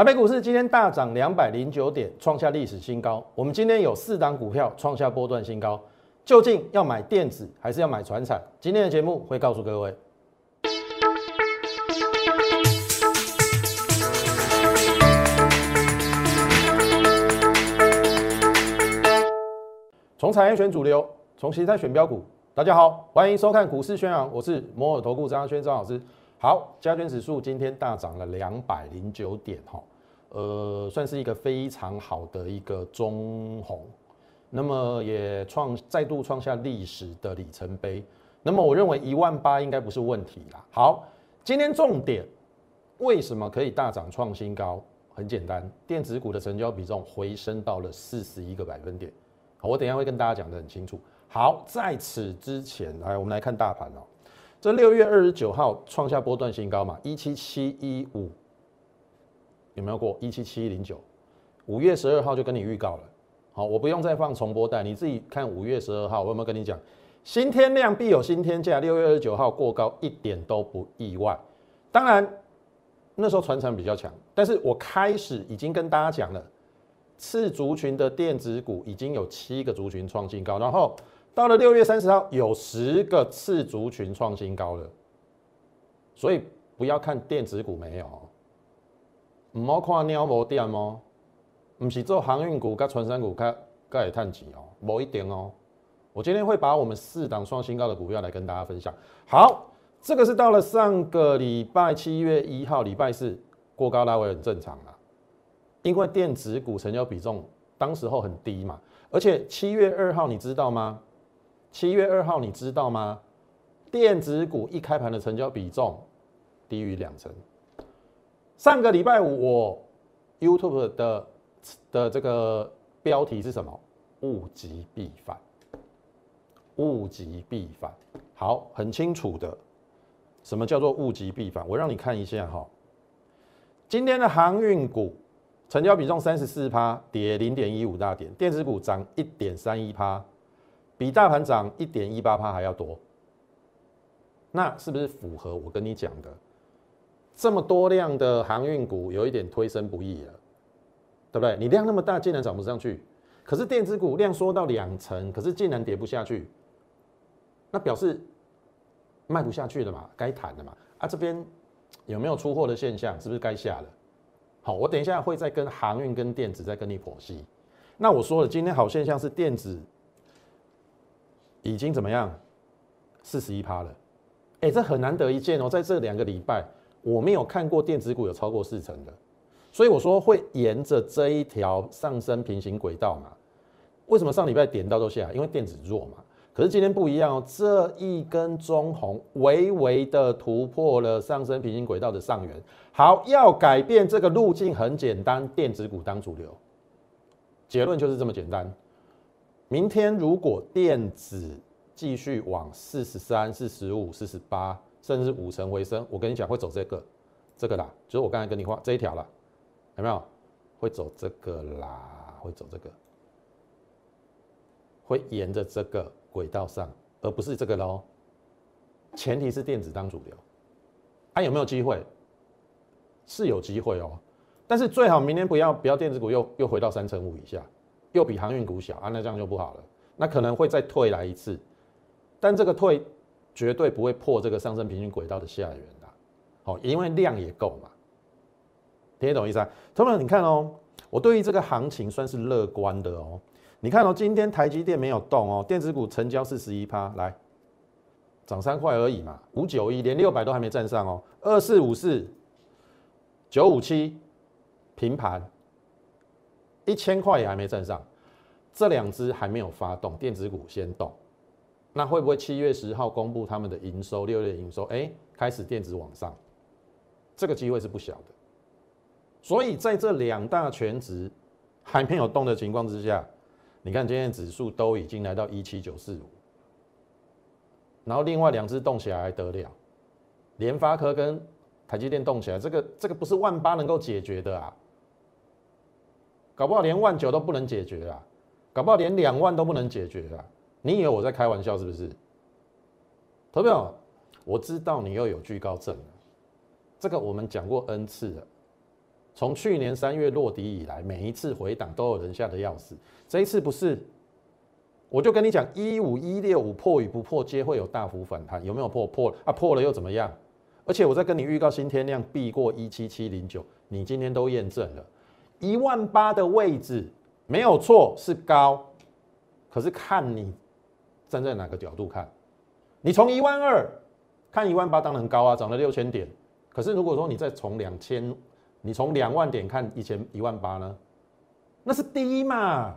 台北股市今天大涨两百零九点，创下历史新高。我们今天有四档股票创下波段新高，究竟要买电子还是要买船产？今天的节目会告诉各位。从产业选主流，从形态选标股。大家好，欢迎收看股市宣扬，我是摩尔投顾张轩张老师。好，加权指数今天大涨了两百零九点，哈，呃，算是一个非常好的一个中红，那么也创再度创下历史的里程碑。那么我认为一万八应该不是问题啦。好，今天重点为什么可以大涨创新高？很简单，电子股的成交比重回升到了四十一个百分点。我等下会跟大家讲的很清楚。好，在此之前，来我们来看大盘哦。这六月二十九号创下波段新高嘛，一七七一五，有没有过一七七零九？五月十二号就跟你预告了。好，我不用再放重播带，你自己看五月十二号，我有没有跟你讲？新天量必有新天价，六月二十九号过高一点都不意外。当然那时候传承比较强，但是我开始已经跟大家讲了。次族群的电子股已经有七个族群创新高，然后到了六月三十号有十个次族群创新高了，所以不要看电子股没有，唔好看鸟无电哦，唔是做航运股、跟船山股、跟跟会探钱哦，某一点哦。我今天会把我们四档创新高的股票来跟大家分享。好，这个是到了上个礼拜七月一号礼拜四过高拉回很正常啦。因为电子股成交比重当时候很低嘛，而且七月二号你知道吗？七月二号你知道吗？电子股一开盘的成交比重低于两成。上个礼拜五我 YouTube 的的这个标题是什么？物极必反，物极必反。好，很清楚的，什么叫做物极必反？我让你看一下哈，今天的航运股。成交比重三十四趴，跌零点一五大点，电子股涨一点三一趴，比大盘涨一点一八趴还要多。那是不是符合我跟你讲的？这么多量的航运股有一点推升不易了，对不对？你量那么大，竟然涨不上去。可是电子股量缩到两成，可是竟然跌不下去，那表示卖不下去了嘛？该谈的嘛？啊，这边有没有出货的现象？是不是该下了？好，我等一下会再跟航运跟电子再跟你剖析。那我说了，今天好现象是电子已经怎么样？四十一趴了，哎，这很难得一见哦，在这两个礼拜我没有看过电子股有超过四成的，所以我说会沿着这一条上升平行轨道嘛。为什么上礼拜点到都下？因为电子弱嘛。可是今天不一样哦，这一根中红微微的突破了上升平行轨道的上缘。好，要改变这个路径很简单，电子股当主流，结论就是这么简单。明天如果电子继续往四十三、四十五、四十八，甚至五成回升，我跟你讲会走这个，这个啦，就是我刚才跟你画这一条啦，有没有？会走这个啦，会走这个，会沿着这个。轨道上，而不是这个喽。前提是电子当主流，还有没有机会？是有机会哦，但是最好明天不要不要电子股又又回到三成五以下，又比航运股小啊，那这样就不好了。那可能会再退来一次，但这个退绝对不会破这个上升平均轨道的下缘的。好，因为量也够嘛。听得懂意思啊？同学们，你看哦，我对于这个行情算是乐观的哦。你看哦，今天台积电没有动哦，电子股成交四十一趴，来涨三块而已嘛，五九一连六百都还没站上哦，二四五四九五七平盘，一千块也还没站上，这两只还没有发动，电子股先动，那会不会七月十号公布他们的营收，六月营收，哎，开始电子往上，这个机会是不小的，所以在这两大全值还没有动的情况之下。你看，今天指数都已经来到一七九四五，然后另外两只动起来还得了，联发科跟台积电动起来，这个这个不是万八能够解决的啊，搞不好连万九都不能解决啊，搞不好连两万都不能解决啊，你以为我在开玩笑是不是？投票，我知道你又有惧高症了，这个我们讲过 n 次了，从去年三月落底以来，每一次回档都有人吓得要死。这一次不是，我就跟你讲，一五一六五破与不破，皆会有大幅反弹。有没有破？破啊，破了又怎么样？而且我在跟你预告新天量必过一七七零九，你今天都验证了，一万八的位置没有错，是高，可是看你站在哪个角度看，你从一万二看一万八当然高啊，涨了六千点。可是如果说你再从两千，你从两万点看以前一万八呢，那是低嘛？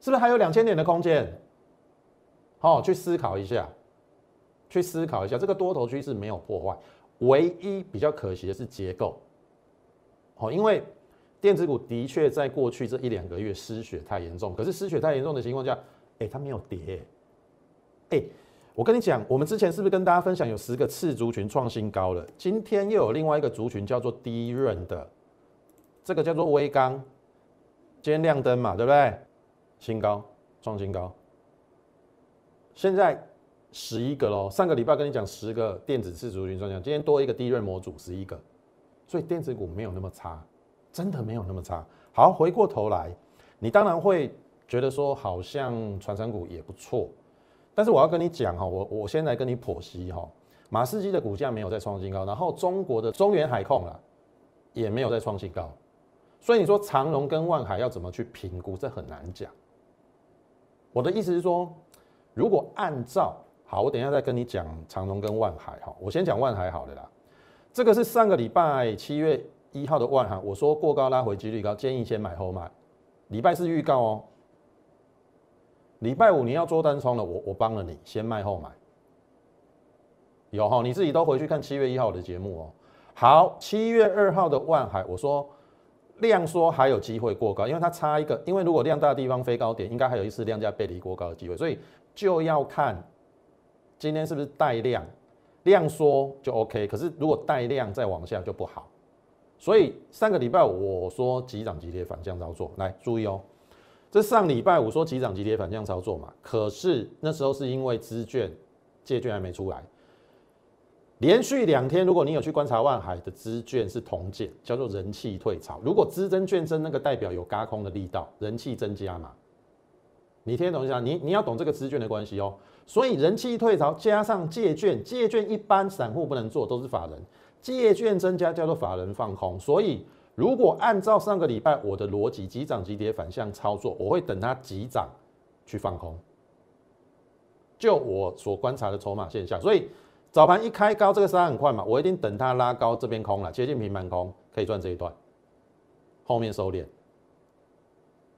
是不是还有两千点的空间？好，去思考一下，去思考一下，这个多头趋势没有破坏，唯一比较可惜的是结构。好，因为电子股的确在过去这一两个月失血太严重，可是失血太严重的情况下，哎，它没有跌，我跟你讲，我们之前是不是跟大家分享有十个次族群创新高了？今天又有另外一个族群叫做低润的，这个叫做微钢，今天亮灯嘛，对不对？新高，创新高。现在十一个喽，上个礼拜跟你讲十个电子次族群创新今天多一个低润模组十一个，所以电子股没有那么差，真的没有那么差。好，回过头来，你当然会觉得说，好像传产股也不错。但是我要跟你讲哈，我我先来跟你剖析哈，马士基的股价没有再创新高，然后中国的中原海控啊也没有再创新高，所以你说长隆跟万海要怎么去评估，这很难讲。我的意思是说，如果按照好，我等一下再跟你讲长隆跟万海哈，我先讲万海好了啦。这个是上个礼拜七月一号的万海，我说过高拉回几率高，建议先买后买，礼拜四预告哦。礼拜五你要做单冲了，我我帮了你，先卖后买。有哈，你自己都回去看七月一号的节目哦。好，七月二号的万海，我说量说还有机会过高，因为它差一个，因为如果量大的地方飞高点，应该还有一次量价背离过高的机会，所以就要看今天是不是带量，量缩就 OK，可是如果带量再往下就不好。所以上个礼拜我说急涨急跌反向操作，来注意哦。这上礼拜五说急涨急跌反向操作嘛，可是那时候是因为资券借券还没出来，连续两天，如果你有去观察万海的资券是同减，叫做人气退潮。如果资增券增，那个代表有嘎空的力道，人气增加嘛。你听懂一下，你你要懂这个资券的关系哦。所以人气退潮加上借券，借券一般散户不能做，都是法人，借券增加叫做法人放空，所以。如果按照上个礼拜我的逻辑，急涨急跌反向操作，我会等它急涨去放空。就我所观察的筹码现象，所以早盘一开高，这个杀很快嘛，我一定等它拉高，这边空了，接近平盘空，可以赚这一段，后面收敛。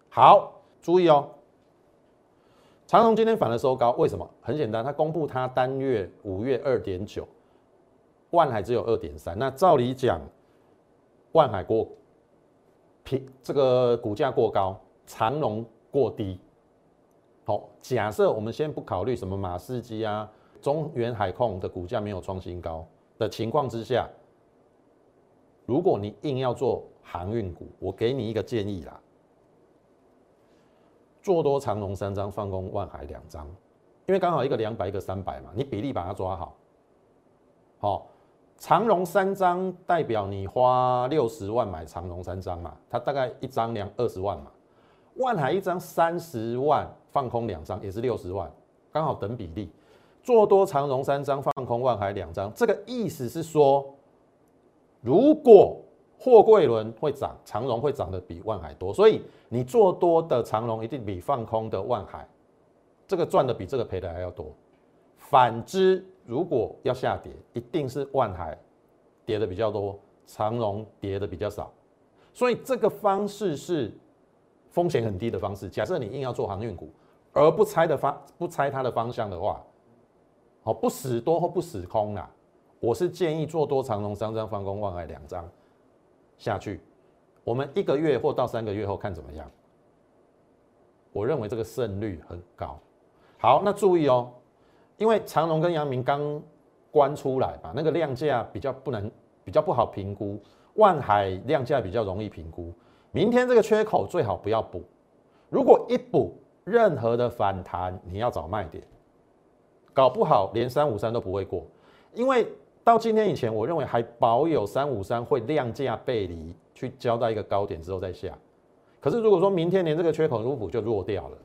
好，注意哦，长荣今天反而收高，为什么？很简单，它公布它单月五月二点九，万海只有二点三，那照理讲。万海过平，这个股价过高，长隆过低。好，假设我们先不考虑什么马士基啊、中原海控的股价没有创新高的情况之下，如果你硬要做航运股，我给你一个建议啦，做多长隆三张，放空万海两张，因为刚好一个两百，一个三百嘛，你比例把它抓好，好。长荣三张代表你花六十万买长荣三张嘛，它大概一张两二十万嘛。万海一张三十万，放空两张也是六十万，刚好等比例。做多长荣三张，放空万海两张，这个意思是说，如果货柜轮会涨，长荣会涨得比万海多，所以你做多的长荣一定比放空的万海，这个赚的比这个赔的还要多。反之。如果要下跌，一定是万海跌的比较多，长荣跌的比较少，所以这个方式是风险很低的方式。假设你硬要做航运股，而不猜的方不猜它的方向的话，好不死多或不死空啊，我是建议做多长荣三张，放空万海两张下去，我们一个月或到三个月后看怎么样。我认为这个胜率很高。好，那注意哦。因为长隆跟阳明刚关出来吧，那个量价比较不能比较不好评估，万海量价比较容易评估。明天这个缺口最好不要补，如果一补，任何的反弹你要找卖点，搞不好连三五三都不会过。因为到今天以前，我认为还保有三五三会量价背离去交代一个高点之后再下。可是如果说明天连这个缺口如果补就弱掉了，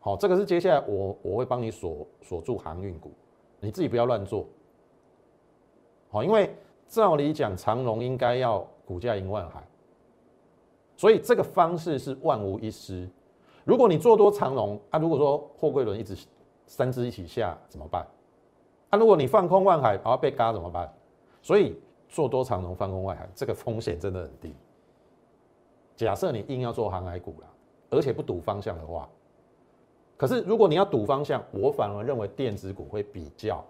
好，这个是接下来我我会帮你锁锁住航运股，你自己不要乱做。好，因为照理讲长荣应该要股价赢万海，所以这个方式是万无一失。如果你做多长荣啊，如果说货柜轮一直三只一起下怎么办？啊，如果你放空万海，然后被嘎怎么办？所以做多长荣放空万海，这个风险真的很低。假设你硬要做航海股了，而且不赌方向的话，可是如果你要赌方向，我反而认为电子股会比较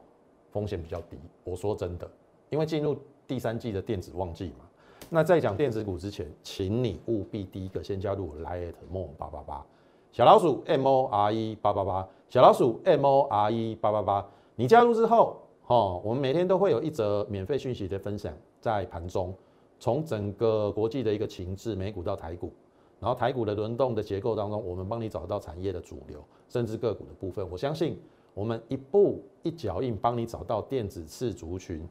风险比较低。我说真的，因为进入第三季的电子旺季嘛。那在讲电子股之前，请你务必第一个先加入 Lite More 八八八。小老鼠 M O R E 八八八，小老鼠 M O R E 八八八，你加入之后，哦，我们每天都会有一则免费讯息的分享，在盘中，从整个国际的一个情势，美股到台股，然后台股的轮动的结构当中，我们帮你找到产业的主流，甚至个股的部分。我相信我们一步一脚印帮你找到电子次族群，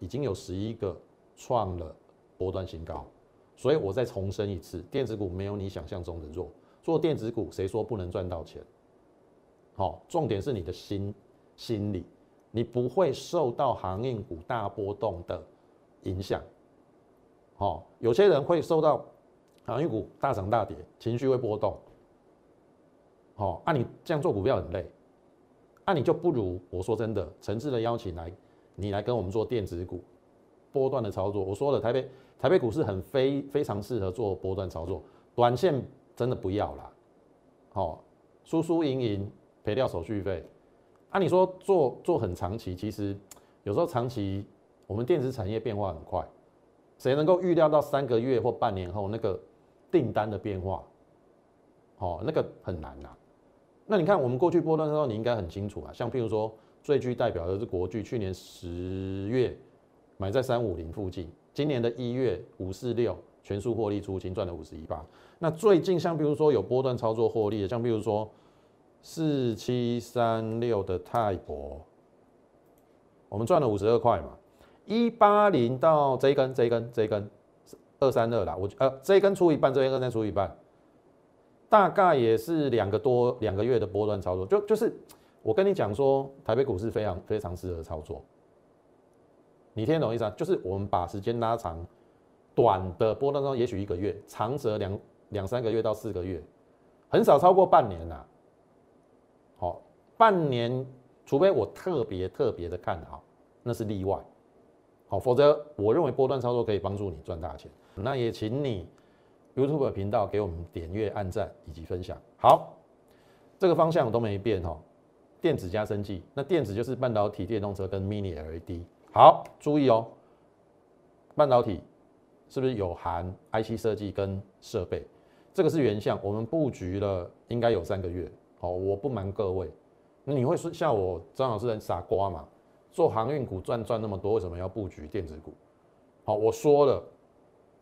已经有十一个创了波段新高，所以我再重申一次，电子股没有你想象中的弱。做电子股，谁说不能赚到钱？好，重点是你的心心理，你不会受到航运股大波动的影响。好，有些人会受到航运股大涨大跌，情绪会波动。好，那你这样做股票很累，那你就不如我说真的，诚挚的邀请来，你来跟我们做电子股波段的操作。我说了，台北台北股市很非非常适合做波段操作，短线。真的不要啦，好，输输赢赢赔掉手续费。啊，你说做做很长期，其实有时候长期我们电子产业变化很快，谁能够预料到三个月或半年后那个订单的变化？哦，那个很难呐。那你看我们过去波段的时候，你应该很清楚啊。像譬如说最具代表的是国巨，去年十月买在三五零附近，今年的一月五四六全数获利出清，赚了五十一八。那最近像比如说有波段操作获利的，像比如说四七三六的泰博，我们赚了五十二块嘛。一八零到这一根这一根这一根二三二啦，我呃这一根出一半，这一根再出一半，大概也是两个多两个月的波段操作。就就是我跟你讲说，台北股市非常非常适合操作，你听懂意思啊？就是我们把时间拉长，短的波段中也许一个月，长则两。两三个月到四个月，很少超过半年呐。好，半年，除非我特别特别的看好，那是例外。好，否则我认为波段操作可以帮助你赚大钱。那也请你 YouTube 频道给我们点阅、按赞以及分享。好，这个方向都没变哈。电子加生技，那电子就是半导体、电动车跟 Mini LED。好，注意哦，半导体是不是有含 IC 设计跟设备？这个是原相，我们布局了应该有三个月。好，我不瞒各位，你会说像我张老师很傻瓜嘛？做航运股赚赚那么多，为什么要布局电子股？好，我说了，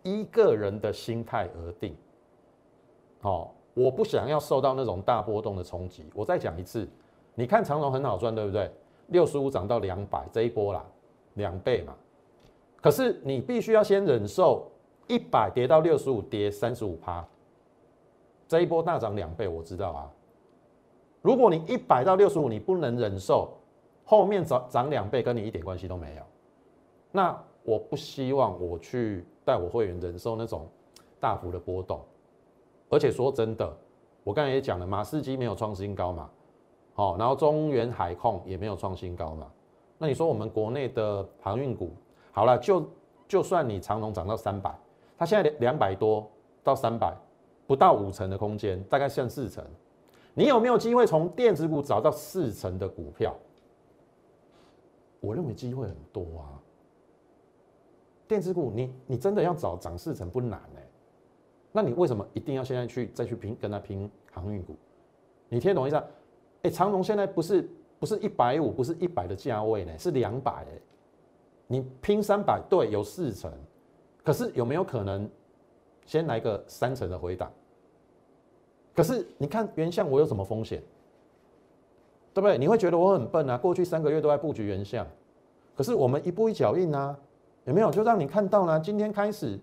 一个人的心态而定。好，我不想要受到那种大波动的冲击。我再讲一次，你看长龙很好赚，对不对？六十五涨到两百，这一波啦，两倍嘛。可是你必须要先忍受一百跌到六十五，跌三十五趴。这一波大涨两倍，我知道啊。如果你一百到六十五，你不能忍受，后面涨涨两倍跟你一点关系都没有。那我不希望我去带我会员忍受那种大幅的波动。而且说真的，我刚才也讲了，马士基没有创新高嘛，好，然后中原海控也没有创新高嘛。那你说我们国内的航运股，好了，就就算你长龙涨到三百，它现在两百多到三百。不到五成的空间，大概剩四成。你有没有机会从电子股找到四成的股票？我认为机会很多啊。电子股，你你真的要找涨四成不难哎。那你为什么一定要现在去再去拼跟他拼航运股？你听懂意思？哎，长隆现在不是不是一百五，不是一百的价位呢，是两百哎。你拼三百，对，有四成。可是有没有可能？先来个三成的回档，可是你看原相我有什么风险，对不对？你会觉得我很笨啊？过去三个月都在布局原相，可是我们一步一脚印啊，有没有？就让你看到了，今天开始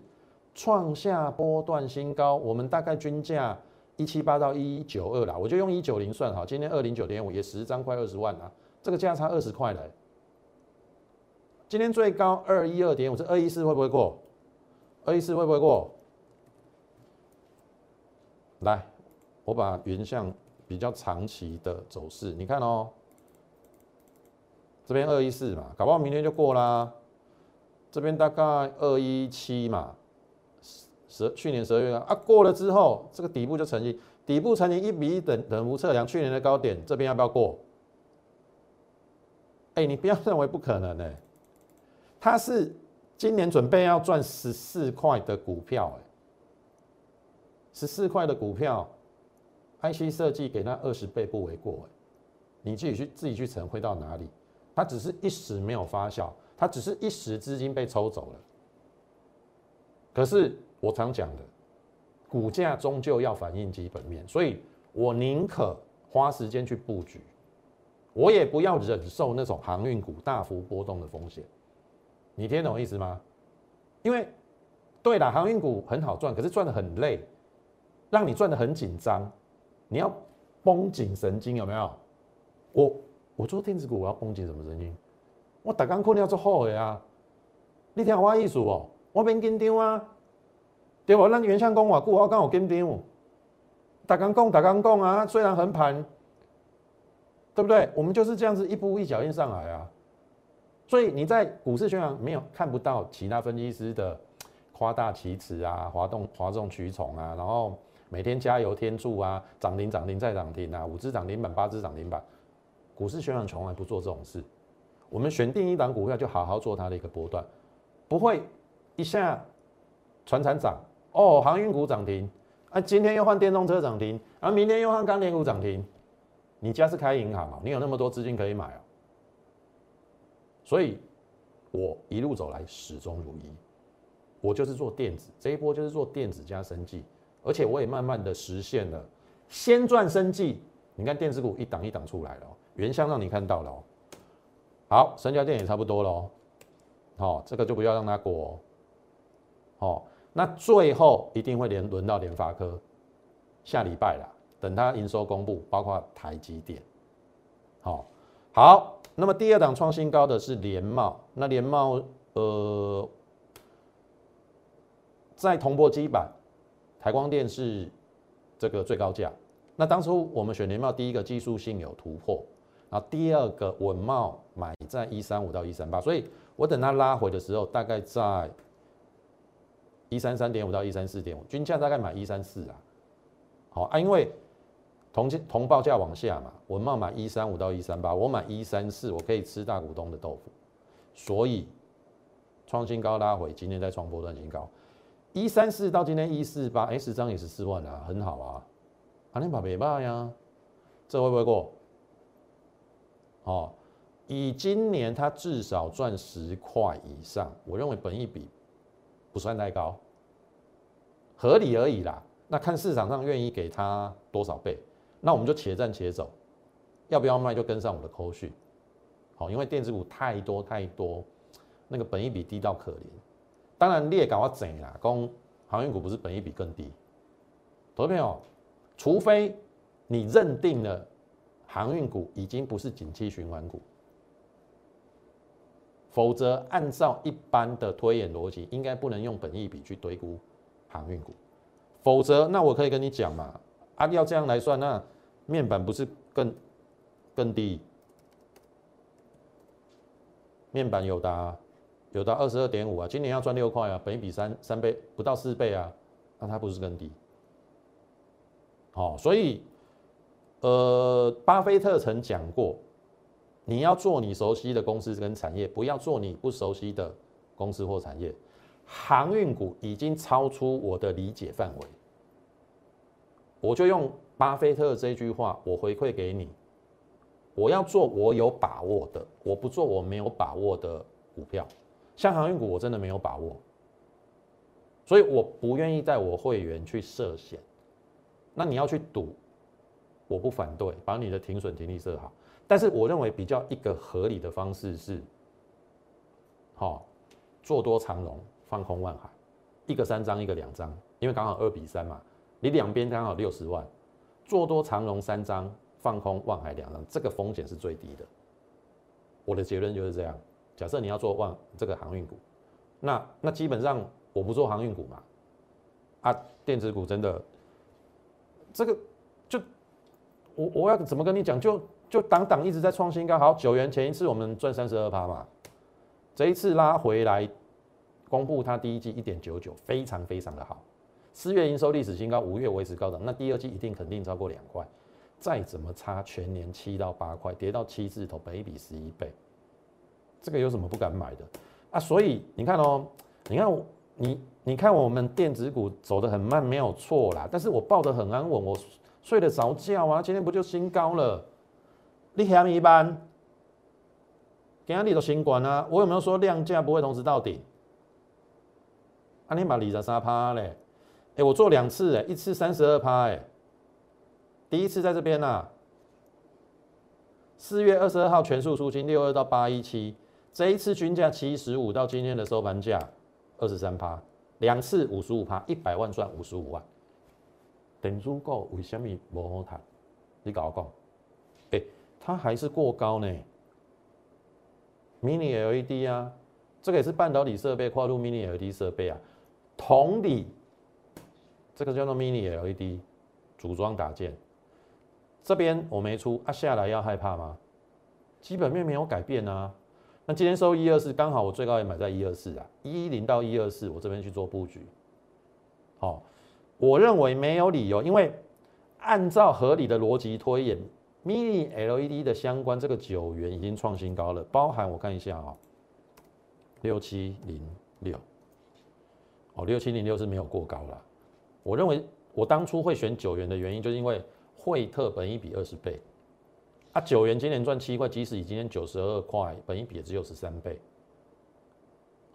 创下波段新高，我们大概均价一七八到一九二啦，我就用一九零算好，今天二零九点五也十张快二十万啦，这个价差二十块了。今天最高二一二点五，这二一四会不会过？二一四会不会过？来，我把原相比较长期的走势，你看哦，这边二一四嘛，搞不好明天就过啦。这边大概二一七嘛，十十去年十二月啊，过了之后，这个底部就成型，底部成型一比一等等幅测量去年的高点，这边要不要过？哎，你不要认为不可能呢，它是今年准备要赚十四块的股票，哎，十四块的股票，IC 设计给它二十倍不为过，哎，你自己去自己去乘会到哪里？它只是一时没有发酵。它只是一时资金被抽走了，可是我常讲的，股价终究要反映基本面，所以我宁可花时间去布局，我也不要忍受那种航运股大幅波动的风险。你听懂意思吗？因为对了，航运股很好赚，可是赚的很累，让你赚的很紧张，你要绷紧神经，有没有？我我做电子股，我要绷紧什么神经？我大刚困了做好的啊！你听我意思哦，我免紧张啊，对不？咱原相讲话久，我刚好紧张。大刚讲，大刚讲啊，虽然横盘，对不对？我们就是这样子一步一脚印上来啊。所以你在股市宣传没有看不到其他分析师的夸大其词啊，哗动哗众取宠啊，然后每天加油添醋啊，涨停涨停再涨停啊，五只涨停板八只涨停板，股市宣传从来不做这种事。我们选定一档股票，就好好做它的一个波段，不会一下船产涨哦，航运股涨停啊，今天又换电动车涨停，啊，明天又换钢铁股涨停。你家是开银行啊，你有那么多资金可以买啊，所以我一路走来始终如一，我就是做电子，这一波就是做电子加生技，而且我也慢慢的实现了先赚生技。你看电子股一档一档出来了，原箱让你看到了哦。好，三家店也差不多喽。好，这个就不要让它过。好，那最后一定会连轮到联发科，下礼拜啦，等它营收公布，包括台积电。好，好，那么第二档创新高的是联茂，那联茂呃，在铜箔基板，台光电是这个最高价。那当初我们选联茂，第一个技术性有突破。好第二个稳茂买在一三五到一三八，所以我等它拉回的时候，大概在一三三点五到一三四点五，均价大概买一三四啊。好啊，因为同同报价往下嘛，稳茂买一三五到一三八，我买一三四，我可以吃大股东的豆腐，所以创新高拉回，今天再创波段新高，一三四到今天一四八，哎，十张也是四万啊，很好啊，阿联宝别卖呀，这会不会过？哦，以今年它至少赚十块以上，我认为本益比不算太高，合理而已啦。那看市场上愿意给它多少倍，那我们就且战且走，要不要卖就跟上我的口讯。好，因为电子股太多太多，那个本益比低到可怜。当然你也搞我整啦，讲航运股不是本益比更低，投资朋友，除非你认定了。航运股已经不是景气循环股，否则按照一般的推演逻辑，应该不能用本益比去堆估航运股。否则，那我可以跟你讲嘛，啊，要这样来算，那面板不是更更低？面板有的有的二十二点五啊，今年要赚六块啊，本益比三三倍不到四倍啊，那它不是更低？好，所以。呃，巴菲特曾讲过，你要做你熟悉的公司跟产业，不要做你不熟悉的公司或产业。航运股已经超出我的理解范围，我就用巴菲特这句话，我回馈给你：我要做我有把握的，我不做我没有把握的股票。像航运股，我真的没有把握，所以我不愿意带我会员去涉险。那你要去赌？我不反对，把你的停损停利设好，但是我认为比较一个合理的方式是，好，做多长龙，放空万海，一个三张，一个两张，因为刚好二比三嘛，你两边刚好六十万，做多长龙三张，放空万海两张，这个风险是最低的。我的结论就是这样。假设你要做万这个航运股，那那基本上我不做航运股嘛，啊，电子股真的，这个我我要怎么跟你讲？就就挡挡一直在创新高，好，九元前一次我们赚三十二趴嘛，这一次拉回来，公布它第一季一点九九，非常非常的好，四月营收历史新高，五月维持高涨，那第二季一定肯定超过两块，再怎么差全年七到八块，跌到七字头，本一比十一倍。这个有什么不敢买的啊？所以你看哦，你看你你看我们电子股走得很慢，没有错啦。但是我抱得很安稳，我睡得着觉啊。今天不就新高了？你嫌一般？今天你都新关啊？我有没有说量价不会同时到顶？啊，你把理着三趴嘞？哎，我做两次哎，一次三十二趴哎。第一次在这边呐，四月二十二号全数出清六二到八一七。这一次均价七十五到今天的收盘价二十三趴，两次五十五趴，一百万赚五十五万。等足够为什么不好谈？你搞讲，哎，它还是过高呢。Mini LED 啊，这个也是半导体设备跨入 Mini LED 设备啊。同理，这个叫做 Mini LED 组装打件，这边我没出啊，下来要害怕吗？基本面没有改变啊。那今天收一二四，刚好我最高也买在一二四啊，一零到一二四，我这边去做布局。好，我认为没有理由，因为按照合理的逻辑推演，mini LED 的相关这个九元已经创新高了，包含我看一下啊，六七零六，哦，六七零六是没有过高了。我认为我当初会选九元的原因，就是因为惠特本一比二十倍。啊，九元今年赚七块，即使以今天九十二块，本一比也只有十三倍。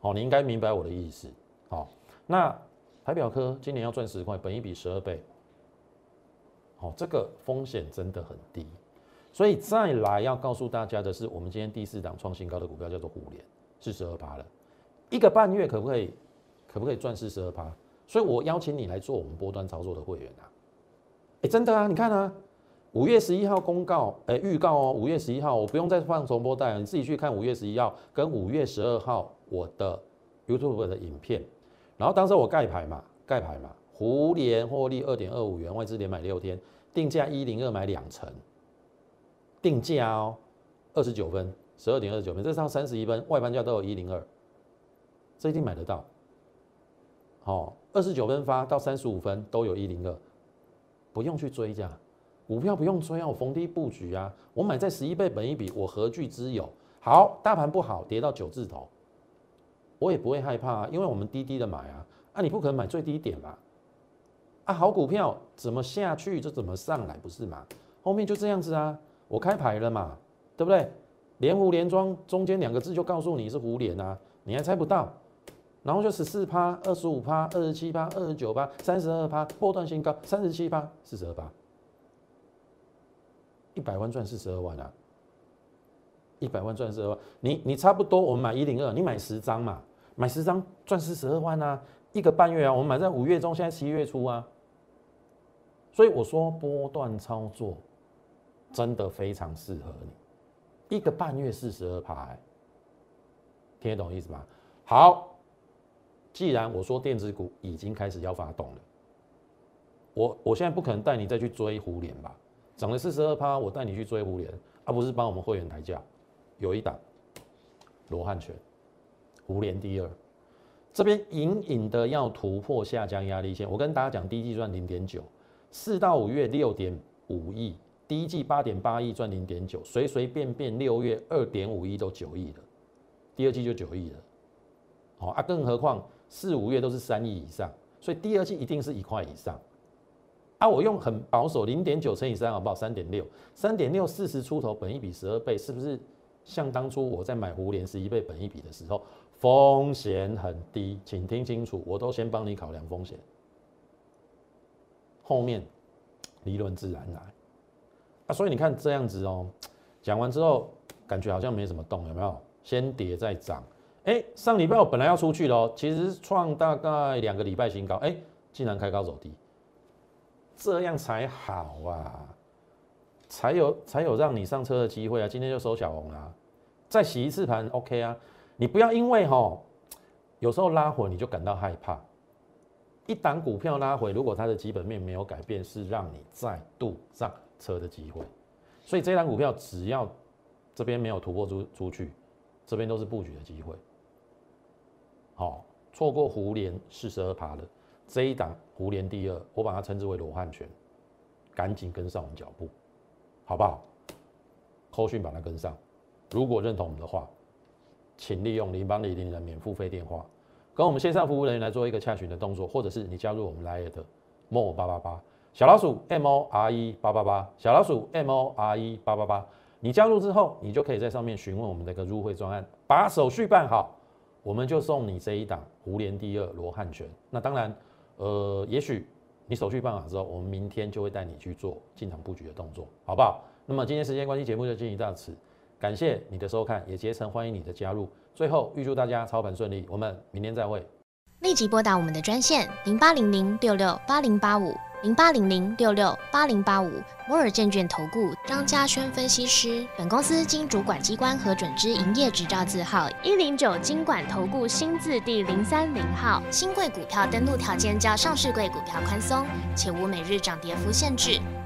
哦，你应该明白我的意思。哦，那台表科今年要赚十块，本一比十二倍。好，这个风险真的很低。所以再来要告诉大家的是，我们今天第四档创新高的股票叫做互联，四十二趴了，一个半月可不可以？可不可以赚四十二趴？所以我邀请你来做我们波段操作的会员啊。哎，真的啊，你看啊。五月十一号公告，哎，预告哦。五月十一号，我不用再放重播带了，你自己去看五月十一号跟五月十二号我的 YouTube 的影片。然后当时我盖牌嘛，盖牌嘛，胡联获利二点二五元，外资连买六天，定价一零二买两成，定价哦，二十九分，十二点二十九分，这上三十一分，外盘价都有一零二，这一定买得到。好，二十九分发到三十五分都有一零二，不用去追价。股票不用追啊，我逢低布局啊，我买在十一倍本一比，我何惧之有？好，大盘不好，跌到九字头，我也不会害怕，啊因为我们低低的买啊，啊，你不可能买最低点吧？啊，好股票怎么下去就怎么上来，不是吗？后面就这样子啊，我开牌了嘛，对不对？连湖连庄中间两个字就告诉你是湖连啊，你还猜不到，然后就十四趴、二十五趴、二十七趴、二十九趴、三十二趴，波段新高，三十七趴、四十二趴。一百万赚四十二万啊！一百万赚四十二万，你你差不多，我们买一零二，你买十张嘛，买十张赚四十二万啊！一个半月啊，我们买在五月中，现在七月初啊，所以我说波段操作真的非常适合你，一个半月四十二趴，听得懂意思吗？好，既然我说电子股已经开始要发动了，我我现在不可能带你再去追胡联吧？涨了四十二趴，我带你去追互联，而不是帮我们会员抬价。有一档罗汉拳，互联第二，这边隐隐的要突破下降压力线。我跟大家讲，第一季赚零点九，四到五月六点五亿，第一季八点八亿赚零点九，随随便便六月二点五亿都九亿了，第二季就九亿了。好啊，更何况四五月都是三亿以上，所以第二季一定是一块以上。啊，我用很保守，零点九乘以三好不好？三点六，三点六四十出头，本一比十二倍，是不是像当初我在买胡联十一倍本一比的时候，风险很低？请听清楚，我都先帮你考量风险，后面理论自然来。啊，所以你看这样子哦，讲完之后感觉好像没什么动，有没有？先跌再涨，哎，上礼拜我本来要出去了，其实创大概两个礼拜新高，哎，竟然开高走低，这样才好啊，才有才有让你上车的机会啊！今天就收小红啦，再洗一次盘，OK 啊！你不要因为哈，有时候拉回你就感到害怕，一档股票拉回，如果它的基本面没有改变，是让你再度上车的机会，所以这档股票只要这边没有突破出出去，这边都是布局的机会。好，错过胡联四十二趴了，这一档胡联第二，我把它称之为罗汉拳，赶紧跟上我们脚步，好不好？扣讯把它跟上，如果认同我们的话，请利用零八零零的免付费电话，跟我们线上服务人员来做一个洽询的动作，或者是你加入我们来的 more 八八八小老鼠 m o r e 八八八小老鼠 m o r e 八八八，你加入之后，你就可以在上面询问我们的一个入会专案，把手续办好。我们就送你这一档胡连第二罗汉拳。那当然，呃，也许你手续办好之后，我们明天就会带你去做进场布局的动作，好不好？那么今天时间关系，节目就进行到此，感谢你的收看，也竭诚欢迎你的加入。最后预祝大家操盘顺利，我们明天再会。立即拨打我们的专线零八零零六六八零八五。零八零零六六八零八五摩尔证券投顾张嘉轩分析师，本公司经主管机关核准之营业执照字号一零九金管投顾新字第零三零号。新贵股票登录条件较上市贵股票宽松，且无每日涨跌幅限制。